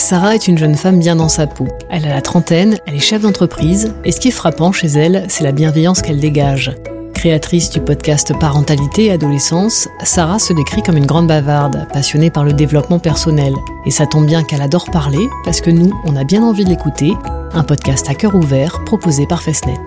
Sarah est une jeune femme bien dans sa peau. Elle a la trentaine, elle est chef d'entreprise, et ce qui est frappant chez elle, c'est la bienveillance qu'elle dégage. Créatrice du podcast Parentalité et Adolescence, Sarah se décrit comme une grande bavarde, passionnée par le développement personnel. Et ça tombe bien qu'elle adore parler, parce que nous, on a bien envie de l'écouter, un podcast à cœur ouvert proposé par Festnet.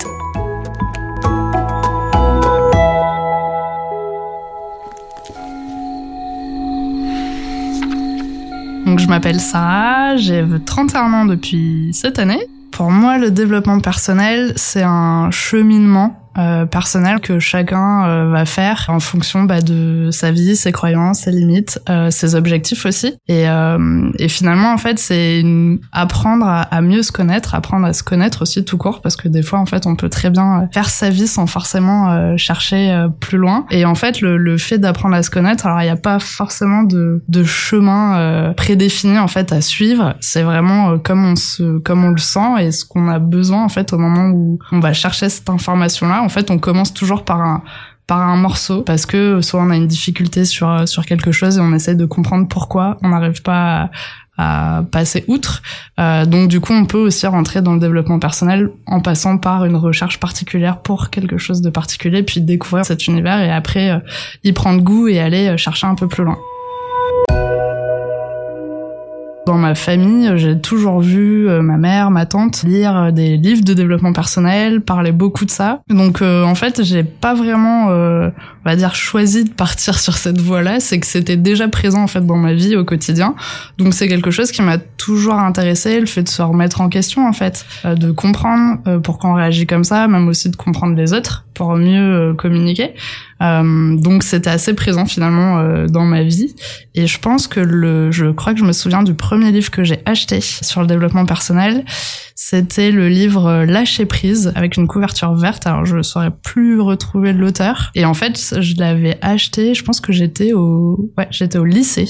Donc je m'appelle Sarah, j'ai 31 ans depuis cette année. Pour moi, le développement personnel, c'est un cheminement euh, personnel que chacun euh, va faire en fonction bah, de sa vie, ses croyances, ses limites, euh, ses objectifs aussi. Et, euh, et finalement, en fait, c'est apprendre à, à, mieux se connaître, apprendre à se connaître aussi tout court, parce que des fois, en fait, on peut très bien faire sa vie sans forcément chercher plus loin. Et en fait, le, le fait d'apprendre à se connaître, alors il n'y a pas forcément de, de chemin prédéfini en fait à suivre. C'est vraiment comme on se, comme on le sent et ce qu'on a besoin en fait au moment où on va chercher cette information-là en fait, on commence toujours par un par un morceau parce que soit on a une difficulté sur sur quelque chose et on essaie de comprendre pourquoi on n'arrive pas à, passer outre. Euh, donc du coup, on peut aussi rentrer dans le développement personnel en passant par une recherche particulière pour quelque chose de particulier, puis découvrir cet univers et après euh, y prendre goût et aller euh, chercher un peu plus loin. Ma famille, j'ai toujours vu euh, ma mère, ma tante lire euh, des livres de développement personnel, parler beaucoup de ça. Donc euh, en fait, j'ai pas vraiment, on va dire, choisi de partir sur cette voie-là. C'est que c'était déjà présent en fait dans ma vie au quotidien. Donc c'est quelque chose qui m'a toujours intéressé, le fait de se remettre en question en fait, de comprendre pourquoi on réagit comme ça, même aussi de comprendre les autres pour mieux communiquer. Euh, donc c'était assez présent finalement euh, dans ma vie. Et je pense que le, je crois que je me souviens du premier livre que j'ai acheté sur le développement personnel. C'était le livre euh, Lâcher prise avec une couverture verte. Alors je ne saurais plus retrouver l'auteur. Et en fait, je l'avais acheté. Je pense que j'étais au, ouais, j'étais au lycée.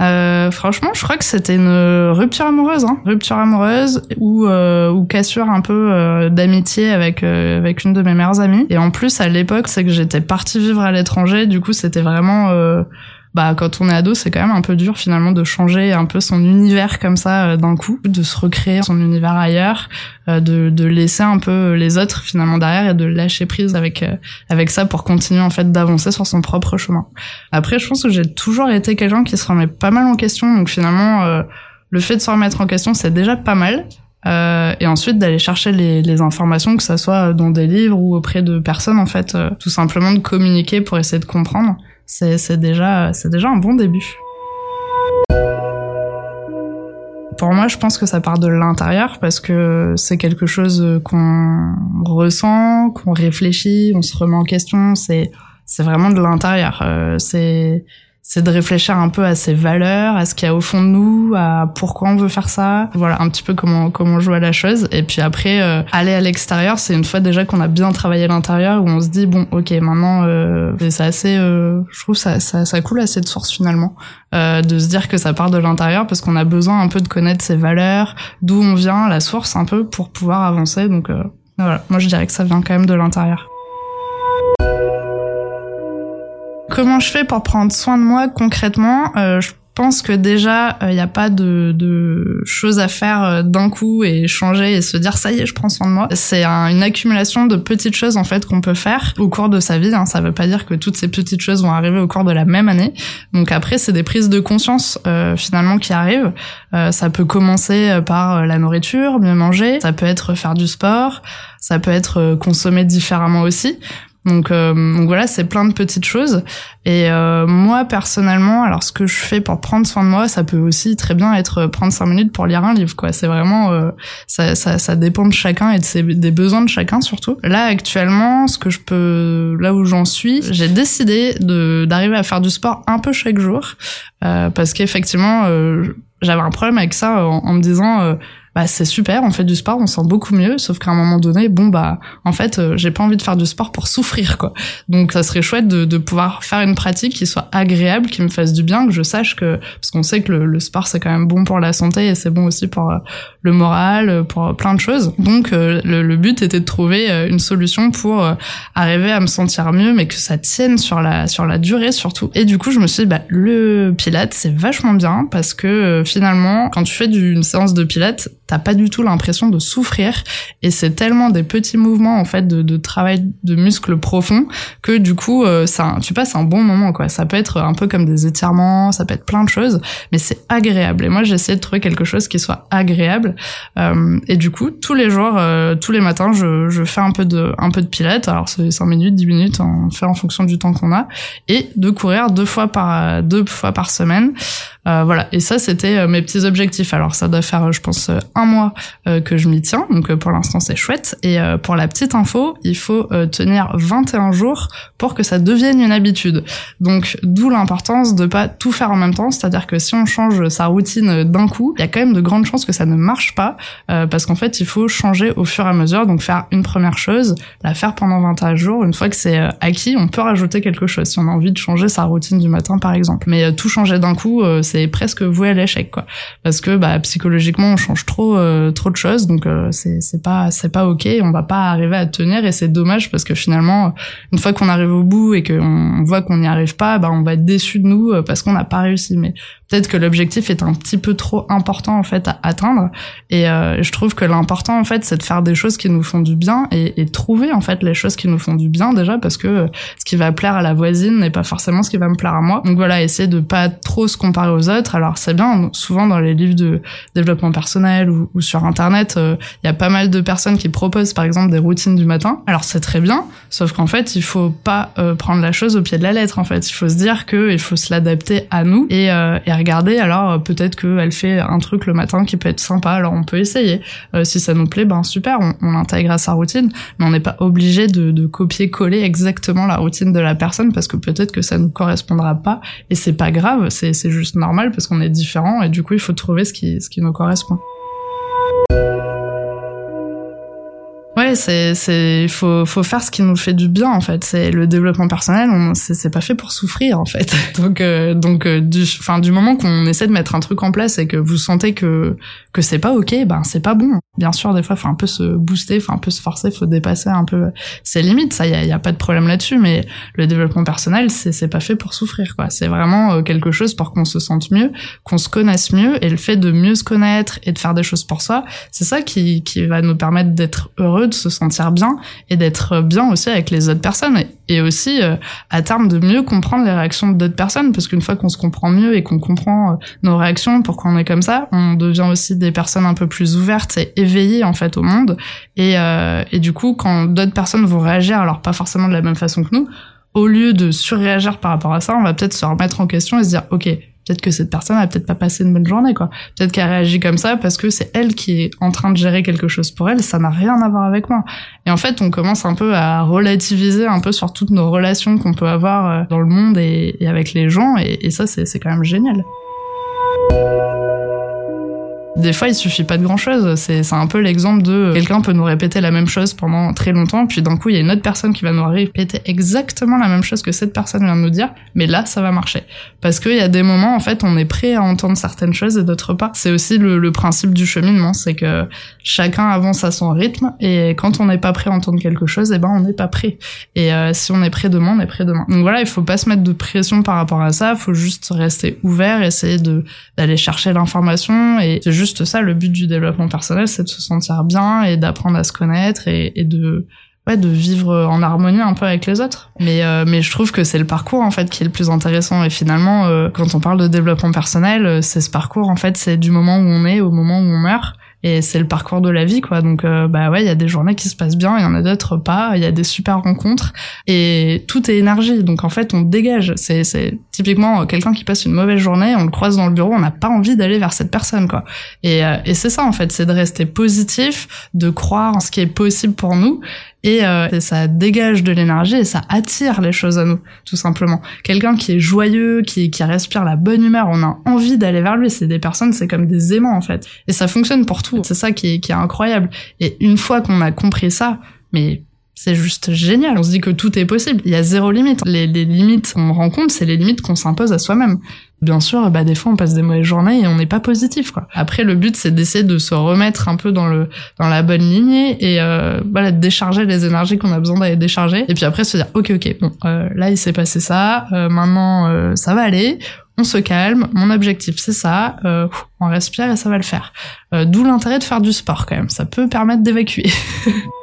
Euh, franchement, je crois que c'était une rupture amoureuse, hein. rupture amoureuse ou euh, ou cassure un peu euh, d'amitié avec euh, avec une de mes meilleures amies. Et en plus, à l'époque, c'est que j'étais partie vivre à l'étranger. Du coup, c'était vraiment bah quand on est ado, c'est quand même un peu dur finalement de changer un peu son univers comme ça euh, d'un coup, de se recréer son univers ailleurs, euh, de, de laisser un peu les autres finalement derrière et de lâcher prise avec euh, avec ça pour continuer en fait d'avancer sur son propre chemin. Après, je pense que j'ai toujours été quelqu'un qui se remet pas mal en question, donc finalement le fait de se remettre en question, c'est déjà pas mal. Euh, et ensuite d'aller chercher les, les, informations, que ça soit dans des livres ou auprès de personnes, en fait, tout simplement de communiquer pour essayer de comprendre c'est déjà, déjà un bon début. Pour moi, je pense que ça part de l'intérieur parce que c'est quelque chose qu'on ressent, qu'on réfléchit, on se remet en question. C'est c'est vraiment de l'intérieur. Euh, c'est c'est de réfléchir un peu à ses valeurs, à ce qu'il y a au fond de nous, à pourquoi on veut faire ça. Voilà, un petit peu comment comment on joue à la chose. Et puis après, euh, aller à l'extérieur, c'est une fois déjà qu'on a bien travaillé l'intérieur, où on se dit bon, ok, maintenant, euh, c'est assez, euh, je trouve ça, ça ça coule assez de source finalement, euh, de se dire que ça part de l'intérieur parce qu'on a besoin un peu de connaître ses valeurs, d'où on vient, la source un peu pour pouvoir avancer. Donc euh, voilà, moi je dirais que ça vient quand même de l'intérieur. Comment je fais pour prendre soin de moi concrètement euh, Je pense que déjà, il euh, n'y a pas de, de, choses à faire euh, d'un coup et changer et se dire ça y est, je prends soin de moi. C'est une accumulation de petites choses en fait qu'on peut faire au cours de sa vie. Hein. Ça veut pas dire que toutes ces petites choses vont arriver au cours de la même année. Donc après, c'est des prises de conscience euh, finalement qui arrivent. Euh, ça peut commencer par la nourriture, mieux manger. Ça peut être faire du sport. Ça peut être consommer différemment aussi. Donc, euh, donc voilà, c'est plein de petites choses. Et euh, moi personnellement, alors ce que je fais pour prendre soin de moi, ça peut aussi très bien être prendre cinq minutes pour lire un livre. Quoi, c'est vraiment euh, ça, ça, ça, dépend de chacun et de ses, des besoins de chacun surtout. Là actuellement, ce que je peux, là où j'en suis, j'ai décidé de d'arriver à faire du sport un peu chaque jour parce qu'effectivement, j'avais un problème avec ça en, en me disant bah c'est super, on fait du sport, on se sent beaucoup mieux, sauf qu'à un moment donné, bon bah en fait, euh, j'ai pas envie de faire du sport pour souffrir quoi. Donc ça serait chouette de, de, pouvoir faire une pratique qui soit agréable, qui me fasse du bien, que je sache que parce qu'on sait que le, le sport c'est quand même bon pour la santé et c'est bon aussi pour euh, le moral, pour plein de choses. Donc le, le, but était de trouver une solution pour arriver à me sentir mieux, mais que ça tienne sur la sur la durée surtout. Et du coup, je me suis dit bah le Pilate c'est vachement bien parce que finalement quand tu fais une séance de Pilates, t'as pas du tout l'impression de souffrir. Et c'est tellement des petits mouvements en fait de, de travail de muscles profonds que du coup euh, ça tu passes un bon moment quoi. Ça peut être un peu comme des étirements ça peut être plein de choses mais c'est agréable. Et moi j'ai essayé de trouver quelque chose qui soit agréable. Euh, et du coup tous les jours euh, tous les matins je, je fais un peu de un peu de pilates. Alors c'est 5 minutes 10 minutes on fait en fonction du temps qu'on a. Et de courir deux fois par deux fois par semaine euh, voilà. Et ça, c'était euh, mes petits objectifs. Alors, ça doit faire, je pense, euh, un mois que je m'y tiens. Donc, pour l'instant, c'est chouette. Et pour la petite info, il faut tenir 21 jours pour que ça devienne une habitude. Donc, d'où l'importance de pas tout faire en même temps. C'est-à-dire que si on change sa routine d'un coup, il y a quand même de grandes chances que ça ne marche pas. parce qu'en fait, il faut changer au fur et à mesure. Donc, faire une première chose, la faire pendant 21 jours. Une fois que c'est acquis, on peut rajouter quelque chose. Si on a envie de changer sa routine du matin, par exemple. Mais tout changer d'un coup, c'est presque voué à l'échec quoi. Parce que bah psychologiquement on change trop euh, trop de choses donc euh, c'est c'est pas c'est pas ok on va pas arriver à tenir et c'est dommage parce que finalement une fois qu'on arrive au bout et qu'on voit qu'on n'y arrive pas bah on va être déçu de nous euh, parce qu'on n'a pas réussi. Mais peut-être que l'objectif est un petit peu trop important en fait à atteindre et je trouve que l'important en fait c'est de faire des choses qui nous font du bien et, et, trouver en fait les choses qui nous font du bien déjà parce que ce qui va plaire à la voisine n'est pas forcément ce qui va me plaire à moi donc voilà essayer de pas trop se comparer aux autres. Alors c'est bien, souvent dans les livres de développement personnel ou, sur internet, euh, il y a pas mal de personnes qui proposent par exemple des routines du matin. Alors c'est très bien, sauf qu'en fait il faut pas euh, prendre la chose au pied de la lettre. En fait, il faut se dire que il faut se l'adapter à nous et, euh, et regarder. Alors peut-être qu'elle fait un truc le matin qui peut être sympa. Alors on peut essayer. si ça nous plaît, ben super, on, l'intègre à sa routine, mais on n'est pas obligé de, copier-coller exactement la routine de la personne parce que peut-être que ça nous correspondra pas et c'est pas grave. C'est c'est juste normal parce qu'on est différent et du coup il faut trouver ce qui, ce qui nous correspond. C'est c'est faut faut faire ce qui nous fait du bien en fait. C'est le développement personnel, on c'est pas fait pour souffrir en fait. Donc euh, donc euh, du enfin du moment qu'on essaie de mettre un truc en place et que vous sentez que que c'est pas OK, ben c'est pas bon. Bien sûr, des fois faut un peu se booster, faut un peu se forcer, faut dépasser un peu ses limites, ça y a, y a pas de problème là-dessus mais le développement personnel, c'est c'est pas fait pour souffrir quoi. C'est vraiment euh, quelque chose pour qu'on se sente mieux, qu'on se connaisse mieux et le fait de mieux se connaître et de faire des choses pour soi, c'est ça qui qui va nous permettre d'être heureux de se sentir bien et d'être bien aussi avec les autres personnes et aussi euh, à terme de mieux comprendre les réactions d'autres personnes parce qu'une fois qu'on se comprend mieux et qu'on comprend euh, nos réactions pourquoi on est comme ça on devient aussi des personnes un peu plus ouvertes et éveillées en fait au monde. Et, euh, et du coup quand d'autres personnes vont réagir alors pas forcément de la même façon que nous au lieu de surréagir par rapport à ça on va peut-être se remettre en question et se dire ok peut-être que cette personne a peut-être pas passé une bonne journée quoi. Peut-être qu'elle réagit comme ça parce que c'est elle qui est en train de gérer quelque chose pour elle ça n'a rien à voir avec moi. Et en fait on commence un peu à relativiser un peu sur toutes nos relations qu'on peut avoir euh, dans le monde et, avec les gens et ça c'est quand même génial des fois, il suffit pas de grand chose. C'est un peu l'exemple de quelqu'un peut nous répéter la même chose pendant très longtemps, puis d'un coup, il y a une autre personne qui va nous répéter exactement la même chose que cette personne vient de nous dire, mais là, ça va marcher. Parce qu'il y a des moments, en fait, on est prêt à entendre certaines choses et d'autres pas. C'est aussi le, le, principe du cheminement, c'est que chacun avance à son rythme, et quand on n'est pas prêt à entendre quelque chose, eh ben, on n'est pas prêt. Et euh, si on est prêt demain, on est prêt demain. Donc voilà, il faut pas se mettre de pression par rapport à ça, il faut juste rester ouvert, essayer de d'aller chercher l'information, et c'est juste juste ça, le but du développement personnel, c'est de se sentir bien et d'apprendre à se connaître et, de ouais, de vivre en harmonie un peu avec les autres. Mais euh, mais je trouve que c'est le parcours en fait qui est le plus intéressant et finalement euh, quand on parle de développement personnel, euh, c'est ce parcours en fait, c'est du moment où on est au moment où on meurt et c'est le parcours de la vie quoi. Donc euh, bah ouais il y a des journées qui se passent bien il y en a d'autres pas il y a des super rencontres. Et tout est énergie. Donc en fait on dégage. C'est c'est typiquement quelqu'un qui passe une mauvaise journée on le croise dans le bureau on n'a pas envie d'aller vers cette personne quoi. Et, euh, et c'est ça en fait. C'est de rester positif de croire en ce qui est possible pour nous et, euh, et ça dégage de l'énergie et ça attire les choses à nous, tout simplement. Quelqu'un qui est joyeux, qui, qui respire la bonne humeur, on a envie d'aller vers lui. C'est des personnes, c'est comme des aimants en fait. Et ça fonctionne pour tout. C'est ça qui est, qui est incroyable. Et une fois qu'on a compris ça, mais c'est juste génial. On se dit que tout est possible. Il y a zéro limite. Les, les limites qu'on rencontre, c'est les limites qu'on s'impose à soi-même. Bien sûr, bah des fois on passe des mauvaises journées et on n'est pas positif. Quoi. Après, le but c'est d'essayer de se remettre un peu dans le dans la bonne lignée et euh, voilà de décharger les énergies qu'on a besoin d'aller décharger. Et puis après se dire ok ok bon euh, là il s'est passé ça, euh, maintenant euh, ça va aller. On se calme. Mon objectif c'est ça. Euh, on respire et ça va le faire. Euh, d'où l'intérêt de faire du sport quand même. Ça peut permettre d'évacuer.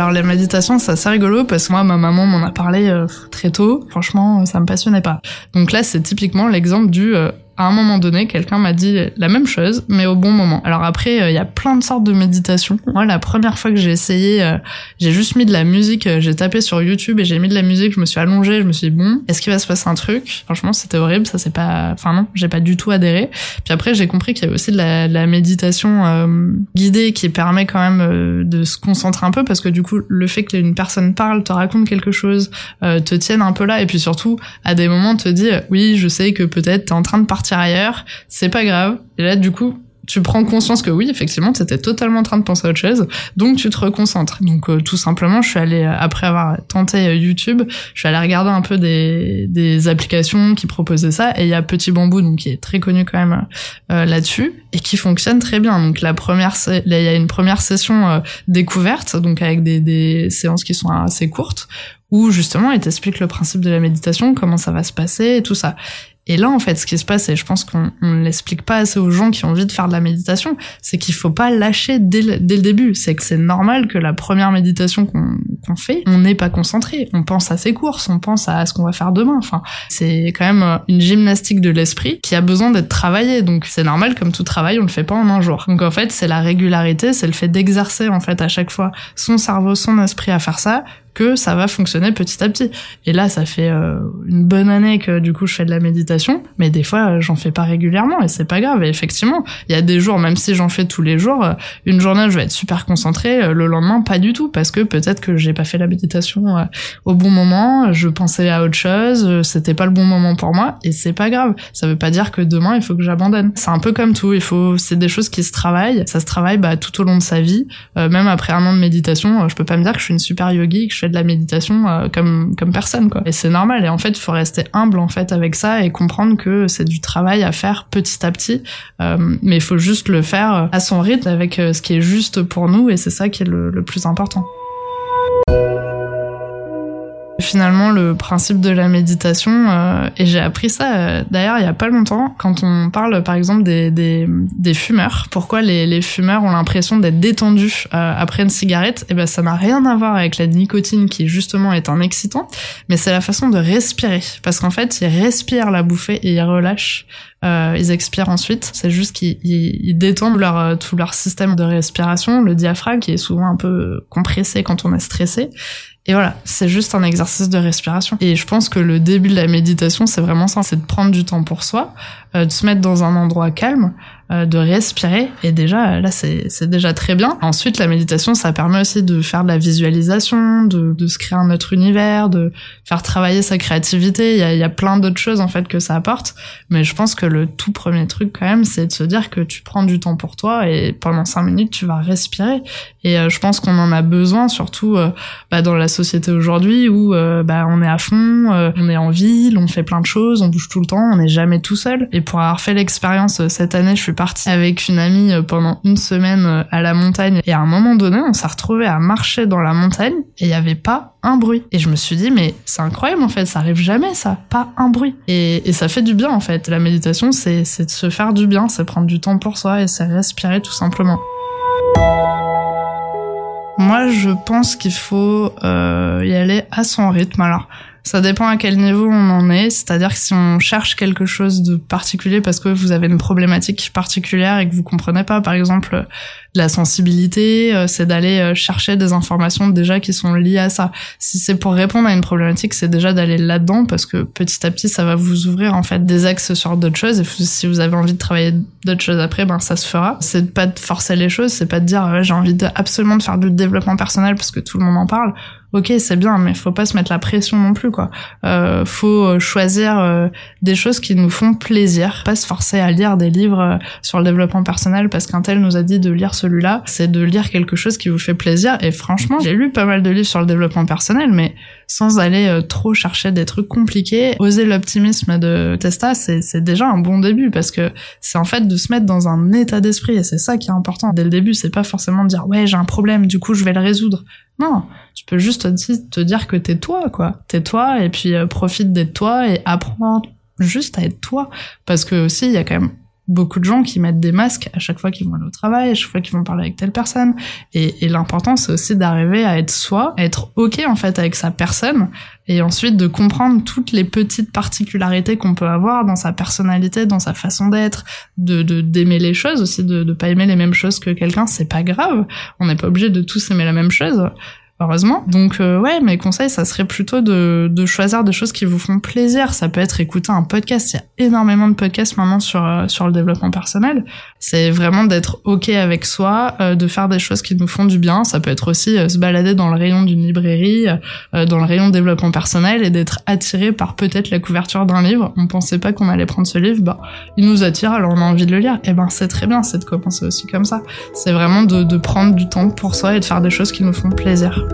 Alors les méditations, c'est assez rigolo parce que moi, ma maman m'en a parlé euh, très tôt. Franchement, ça me passionnait pas. Donc là, c'est typiquement l'exemple du euh, à un moment donné, quelqu'un m'a dit la même chose, mais au bon moment. Alors après, euh, il y a plein de sortes de méditation. Moi, la première fois que j'ai essayé, euh, j'ai juste mis de la musique, euh, j'ai tapé sur YouTube et j'ai mis de la musique, je me suis allongée, je me suis dit, bon, est-ce qu'il va se passer un truc? Franchement, c'était horrible, ça c'est pas... Enfin non, j'ai pas du tout adhéré. Puis après, j'ai compris qu'il y avait aussi de la, de la méditation guidée qui permet quand même de se concentrer un peu, parce que du coup, le fait qu'une personne parle, te raconte quelque chose, te tienne un peu là, et puis surtout, à des moments, te dit, oui, je sais que peut-être t'es en train de partir c'est pas grave. Et là, du coup, tu prends conscience que oui, effectivement, tu étais totalement en train de penser à autre chose, donc tu te reconcentres. Donc euh, tout simplement, je suis allée, euh, après avoir tenté euh, YouTube, je suis allée regarder un peu des, des applications qui proposaient ça, et il y a Petit Bambou, donc qui est très connu quand même euh, là-dessus, et qui fonctionne très bien. Donc la première, il y a une première session découverte, donc avec des, des séances qui sont assez courtes, où justement il t'explique le principe de la méditation, comment ça va se passer et tout ça. Et là, en fait, ce qui se passe, et je pense qu'on ne l'explique pas assez aux gens qui ont envie de faire de la méditation, c'est qu'il faut pas lâcher dès le, début. C'est que c'est normal que la première méditation qu'on fait, on n'est pas concentré. On pense à ses courses, on pense à ce qu'on va faire demain. Enfin, c'est quand même une gymnastique de l'esprit qui a besoin d'être travaillée. Donc c'est normal, comme tout travail, on le fait pas en un jour. Donc en fait, c'est la régularité, c'est le fait d'exercer en fait à chaque fois son cerveau, son esprit à faire ça que ça va fonctionner petit à petit. Et là, ça fait euh, une bonne année que du coup je fais de la méditation, mais des fois j'en fais pas régulièrement et c'est pas grave. Et effectivement, il y a des jours, même si j'en fais tous les jours, euh, une journée je vais être super concentrée, euh, le lendemain pas du tout parce que peut-être que j'ai pas fait la méditation euh, au bon moment, je pensais à autre chose, c'était pas le bon moment pour moi et c'est pas grave. Ça veut pas dire que demain il faut que j'abandonne. C'est un peu comme tout, il faut, c'est des choses qui se travaillent, ça se travaille bah, tout au long de sa vie, même après un an de méditation, je peux pas me dire que je suis une super yogi, fais de la méditation euh, comme comme personne quoi. Et c'est normal et en fait, il faut rester humble en fait avec ça et comprendre que c'est du travail à faire petit à petit euh, mais il faut juste le faire à son rythme avec euh, ce qui est juste pour nous et c'est ça qui est le, le plus important. Finalement, le principe de la méditation, euh, et j'ai appris ça euh, d'ailleurs il y a pas longtemps, quand on parle par exemple des, des, des fumeurs, pourquoi les, les fumeurs ont l'impression d'être détendus euh, après une cigarette, et ben ça n'a rien à voir avec la nicotine qui justement est un excitant, mais c'est la façon de respirer, parce qu'en fait ils respirent la bouffée et ils relâchent euh, ils expirent ensuite. C'est juste qu'ils ils, ils détendent leur, euh, tout leur système de respiration, le diaphragme qui est souvent un peu compressé quand on est stressé. Et voilà, c'est juste un exercice de respiration. Et je pense que le début de la méditation, c'est vraiment ça, c'est de prendre du temps pour soi, euh, de se mettre dans un endroit calme, de respirer. Et déjà, là, c'est déjà très bien. Ensuite, la méditation, ça permet aussi de faire de la visualisation, de, de se créer un autre univers, de faire travailler sa créativité. Il y a, il y a plein d'autres choses, en fait, que ça apporte. Mais je pense que le tout premier truc, quand même, c'est de se dire que tu prends du temps pour toi et pendant cinq minutes, tu vas respirer. Et euh, je pense qu'on en a besoin, surtout euh, bah, dans la société aujourd'hui où euh, bah, on est à fond, euh, on est en ville, on fait plein de choses, on bouge tout le temps, on n'est jamais tout seul. Et pour avoir fait l'expérience euh, cette année, je suis partie avec une amie euh, pendant une semaine euh, à la montagne et à un moment donné, on s'est retrouvé à marcher dans la montagne et il n'y avait pas un bruit. Et je me suis dit, mais c'est incroyable en fait, ça arrive jamais ça, pas un bruit. Et, ça fait du bien en fait. La méditation, c'est c'est de se faire du bien, c'est prendre du temps pour soi et c'est respirer tout simplement. Moi, je pense qu'il faut euh, y aller à son rythme. Alors, Ça dépend à quel niveau on en est. C'est-à-dire que si on cherche quelque chose de particulier parce que vous avez une problématique particulière et que vous comprenez pas, par exemple, la sensibilité, euh, c'est d'aller euh, chercher des informations déjà qui sont liées à ça. Si c'est pour répondre à une problématique, c'est déjà d'aller là-dedans parce que petit à petit, ça va vous ouvrir en fait des axes sur d'autres choses. Et si vous avez envie de travailler d'autres choses après, ben ça se fera. C'est pas de forcer les choses, c'est pas de dire j'ai envie de, absolument de faire du développement personnel parce que tout le monde en parle ok c'est bien mais faut pas se mettre la pression non plus quoi. Euh, faut euh, choisir euh, des choses qui nous font plaisir. Pas se forcer à lire des livres euh, sur le développement personnel parce qu'un tel nous a dit de lire celui-là. C'est de lire quelque chose qui vous fait plaisir. Et franchement j'ai lu pas mal de livres sur le développement personnel mais sans aller trop chercher des trucs compliqués. Oser l'optimisme de Testa c'est déjà un bon début parce que c'est en fait de se mettre dans un état d'esprit. Et c'est ça qui est important. Dès le début c'est pas forcément de dire ouais j'ai un problème du coup je vais le résoudre. Non, juste te dire que t'es toi, quoi. T'es toi, et puis euh, profite d'être toi et apprends juste à être toi. Parce que aussi, il y a quand même beaucoup de gens qui mettent des masques à chaque fois qu'ils vont aller au travail, à chaque fois qu'ils vont parler avec telle personne. Et, l'important, c'est aussi d'arriver à être soi, à être ok en fait avec sa personne, et ensuite de comprendre toutes les petites particularités qu'on peut avoir dans sa personnalité, dans sa façon d'être, de d'aimer les choses aussi, de de pas aimer les mêmes choses que quelqu'un, c'est pas grave. On n'est pas obligé de tous aimer la même chose heureusement. Donc euh, ouais, mes conseils, ça serait plutôt de, de choisir des choses qui vous font plaisir. Ça peut être écouter un podcast. Il y a énormément de podcasts maintenant sur euh, sur le développement personnel. C'est vraiment d'être ok avec soi, euh, de faire des choses qui nous font du bien. Ça peut être aussi se balader dans le rayon d'une librairie, dans le rayon développement personnel et d'être attiré par peut-être la couverture d'un livre. On pensait pas qu'on allait prendre ce livre, bah il nous attire, alors on a envie de le lire. Et eh ben c'est très bien, c'est de commencer aussi comme ça. C'est vraiment de, de prendre du temps pour soi et de faire des choses qui nous font plaisir.